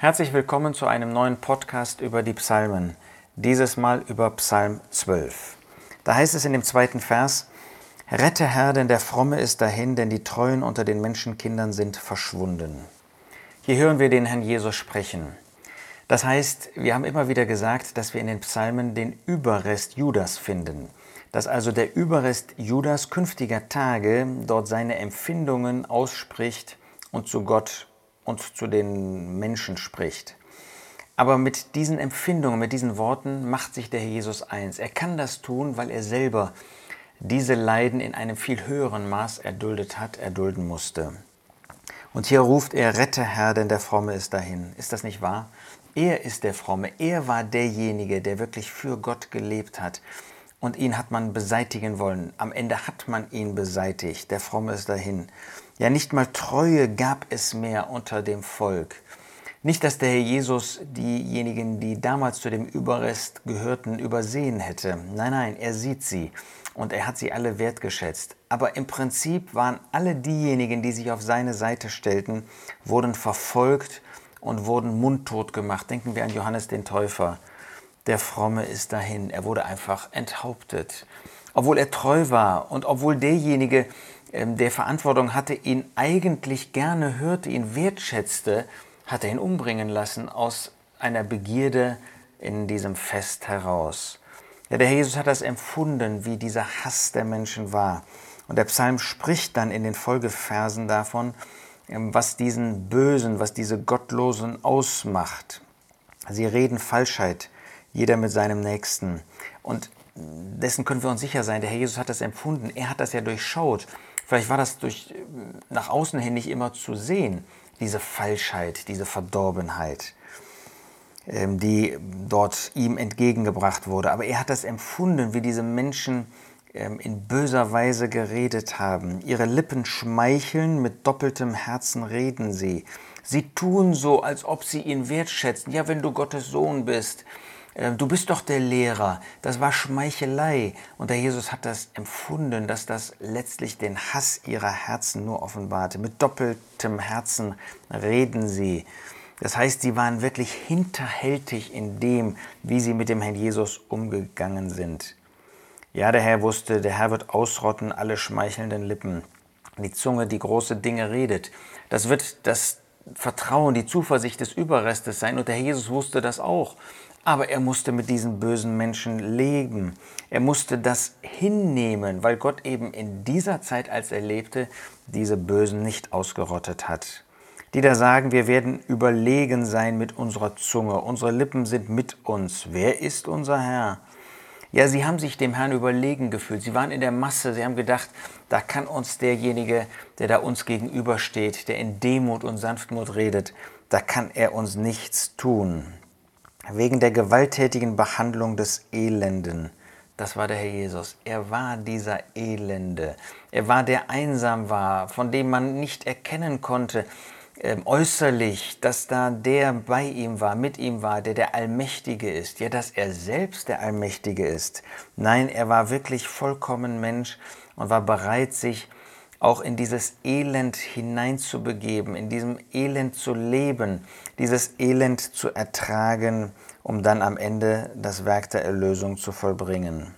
Herzlich willkommen zu einem neuen Podcast über die Psalmen, dieses Mal über Psalm 12. Da heißt es in dem zweiten Vers, Rette Herr, denn der Fromme ist dahin, denn die Treuen unter den Menschenkindern sind verschwunden. Hier hören wir den Herrn Jesus sprechen. Das heißt, wir haben immer wieder gesagt, dass wir in den Psalmen den Überrest Judas finden, dass also der Überrest Judas künftiger Tage dort seine Empfindungen ausspricht und zu Gott und zu den Menschen spricht. Aber mit diesen Empfindungen, mit diesen Worten macht sich der Herr Jesus eins. Er kann das tun, weil er selber diese Leiden in einem viel höheren Maß erduldet hat, erdulden musste. Und hier ruft er, rette Herr, denn der Fromme ist dahin. Ist das nicht wahr? Er ist der Fromme. Er war derjenige, der wirklich für Gott gelebt hat. Und ihn hat man beseitigen wollen. Am Ende hat man ihn beseitigt. Der Fromme ist dahin. Ja, nicht mal Treue gab es mehr unter dem Volk. Nicht, dass der Herr Jesus diejenigen, die damals zu dem Überrest gehörten, übersehen hätte. Nein, nein, er sieht sie und er hat sie alle wertgeschätzt. Aber im Prinzip waren alle diejenigen, die sich auf seine Seite stellten, wurden verfolgt und wurden mundtot gemacht. Denken wir an Johannes den Täufer. Der Fromme ist dahin. Er wurde einfach enthauptet. Obwohl er treu war und obwohl derjenige, ähm, der Verantwortung hatte, ihn eigentlich gerne hörte, ihn wertschätzte, hat er ihn umbringen lassen aus einer Begierde in diesem Fest heraus. Ja, der Herr Jesus hat das empfunden, wie dieser Hass der Menschen war. Und der Psalm spricht dann in den Folgeversen davon, ähm, was diesen Bösen, was diese Gottlosen ausmacht. Sie reden Falschheit, jeder mit seinem Nächsten. Und dessen können wir uns sicher sein, der Herr Jesus hat das empfunden, er hat das ja durchschaut. Vielleicht war das durch, nach außen hin nicht immer zu sehen, diese Falschheit, diese Verdorbenheit, ähm, die dort ihm entgegengebracht wurde. Aber er hat das empfunden, wie diese Menschen ähm, in böser Weise geredet haben. Ihre Lippen schmeicheln, mit doppeltem Herzen reden sie. Sie tun so, als ob sie ihn wertschätzen. Ja, wenn du Gottes Sohn bist, äh, du bist doch der Lehrer. Das war Schmeichelei. Und der Jesus hat das empfunden, dass das letztlich den Hass ihrer Herzen nur offenbarte. Mit doppeltem Herzen reden sie. Das heißt, sie waren wirklich hinterhältig in dem, wie sie mit dem Herrn Jesus umgegangen sind. Ja, der Herr wusste, der Herr wird ausrotten alle schmeichelnden Lippen. Die Zunge, die große Dinge redet. Das wird das Vertrauen, die Zuversicht des Überrestes sein. Und der Herr Jesus wusste das auch. Aber er musste mit diesen bösen Menschen leben. Er musste das hinnehmen, weil Gott eben in dieser Zeit, als er lebte, diese Bösen nicht ausgerottet hat. Die da sagen, wir werden überlegen sein mit unserer Zunge, unsere Lippen sind mit uns. Wer ist unser Herr? Ja, sie haben sich dem Herrn überlegen gefühlt. Sie waren in der Masse. Sie haben gedacht, da kann uns derjenige, der da uns gegenübersteht, der in Demut und Sanftmut redet, da kann er uns nichts tun wegen der gewalttätigen Behandlung des Elenden. Das war der Herr Jesus. Er war dieser Elende. Er war der einsam war, von dem man nicht erkennen konnte, äh, äußerlich, dass da der bei ihm war, mit ihm war, der der Allmächtige ist. Ja, dass er selbst der Allmächtige ist. Nein, er war wirklich vollkommen Mensch und war bereit, sich auch in dieses Elend hineinzubegeben, in diesem Elend zu leben, dieses Elend zu ertragen, um dann am Ende das Werk der Erlösung zu vollbringen.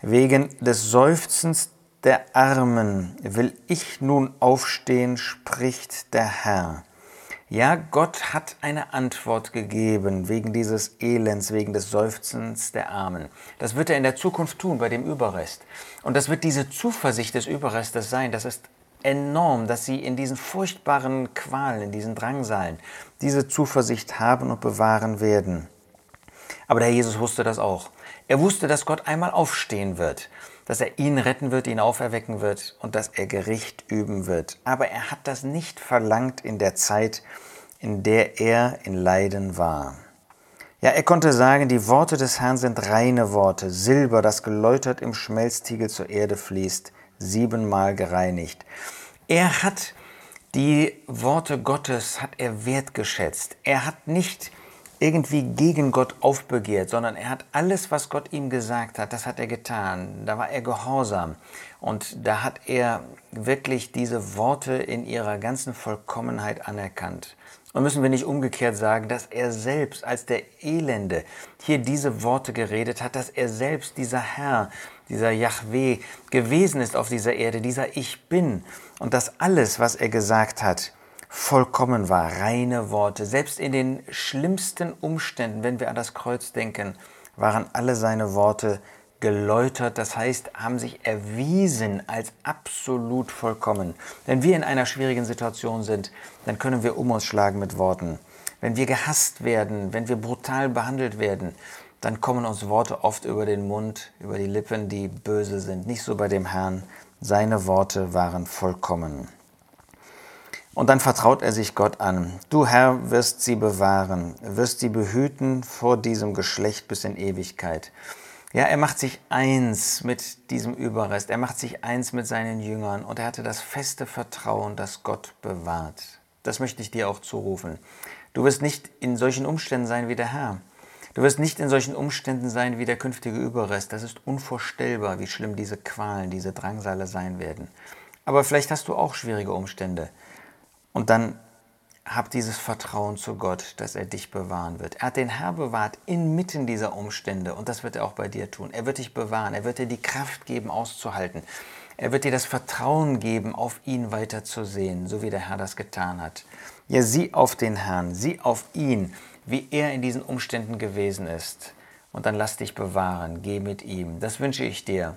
Wegen des Seufzens der Armen will ich nun aufstehen, spricht der Herr. Ja, Gott hat eine Antwort gegeben wegen dieses Elends, wegen des Seufzens der Armen. Das wird er in der Zukunft tun bei dem Überrest. Und das wird diese Zuversicht des Überrestes sein. Das ist enorm, dass sie in diesen furchtbaren Qualen, in diesen Drangsalen, diese Zuversicht haben und bewahren werden. Aber der Herr Jesus wusste das auch. Er wusste, dass Gott einmal aufstehen wird, dass er ihn retten wird, ihn auferwecken wird und dass er Gericht üben wird. Aber er hat das nicht verlangt in der Zeit, in der er in Leiden war. Ja, er konnte sagen, die Worte des Herrn sind reine Worte, Silber, das geläutert im Schmelztiegel zur Erde fließt, siebenmal gereinigt. Er hat die Worte Gottes, hat er wertgeschätzt. Er hat nicht irgendwie gegen Gott aufbegehrt, sondern er hat alles, was Gott ihm gesagt hat, das hat er getan. Da war er gehorsam. Und da hat er wirklich diese Worte in ihrer ganzen Vollkommenheit anerkannt. Und müssen wir nicht umgekehrt sagen, dass er selbst als der Elende hier diese Worte geredet hat, dass er selbst dieser Herr, dieser Yahweh gewesen ist auf dieser Erde, dieser Ich bin und dass alles, was er gesagt hat, vollkommen war, reine Worte. Selbst in den schlimmsten Umständen, wenn wir an das Kreuz denken, waren alle seine Worte geläutert, das heißt, haben sich erwiesen als absolut vollkommen. Wenn wir in einer schwierigen Situation sind, dann können wir um uns schlagen mit Worten. Wenn wir gehasst werden, wenn wir brutal behandelt werden, dann kommen uns Worte oft über den Mund, über die Lippen, die böse sind. Nicht so bei dem Herrn. Seine Worte waren vollkommen. Und dann vertraut er sich Gott an. Du Herr wirst sie bewahren, wirst sie behüten vor diesem Geschlecht bis in Ewigkeit. Ja, er macht sich eins mit diesem Überrest, er macht sich eins mit seinen Jüngern und er hatte das feste Vertrauen, dass Gott bewahrt. Das möchte ich dir auch zurufen. Du wirst nicht in solchen Umständen sein wie der Herr. Du wirst nicht in solchen Umständen sein wie der künftige Überrest. Das ist unvorstellbar, wie schlimm diese Qualen, diese Drangsale sein werden. Aber vielleicht hast du auch schwierige Umstände. Und dann hab dieses Vertrauen zu Gott, dass er dich bewahren wird. Er hat den Herr bewahrt inmitten dieser Umstände und das wird er auch bei dir tun. Er wird dich bewahren, er wird dir die Kraft geben, auszuhalten. Er wird dir das Vertrauen geben, auf ihn weiterzusehen, so wie der Herr das getan hat. Ja, sieh auf den Herrn, sieh auf ihn, wie er in diesen Umständen gewesen ist. Und dann lass dich bewahren, geh mit ihm. Das wünsche ich dir,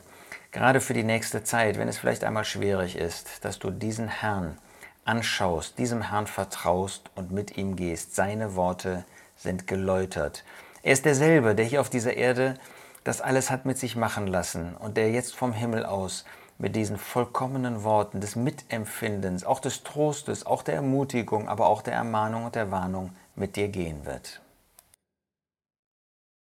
gerade für die nächste Zeit, wenn es vielleicht einmal schwierig ist, dass du diesen Herrn anschaust, diesem Herrn vertraust und mit ihm gehst. Seine Worte sind geläutert. Er ist derselbe, der hier auf dieser Erde das alles hat mit sich machen lassen und der jetzt vom Himmel aus mit diesen vollkommenen Worten des Mitempfindens, auch des Trostes, auch der Ermutigung, aber auch der Ermahnung und der Warnung mit dir gehen wird.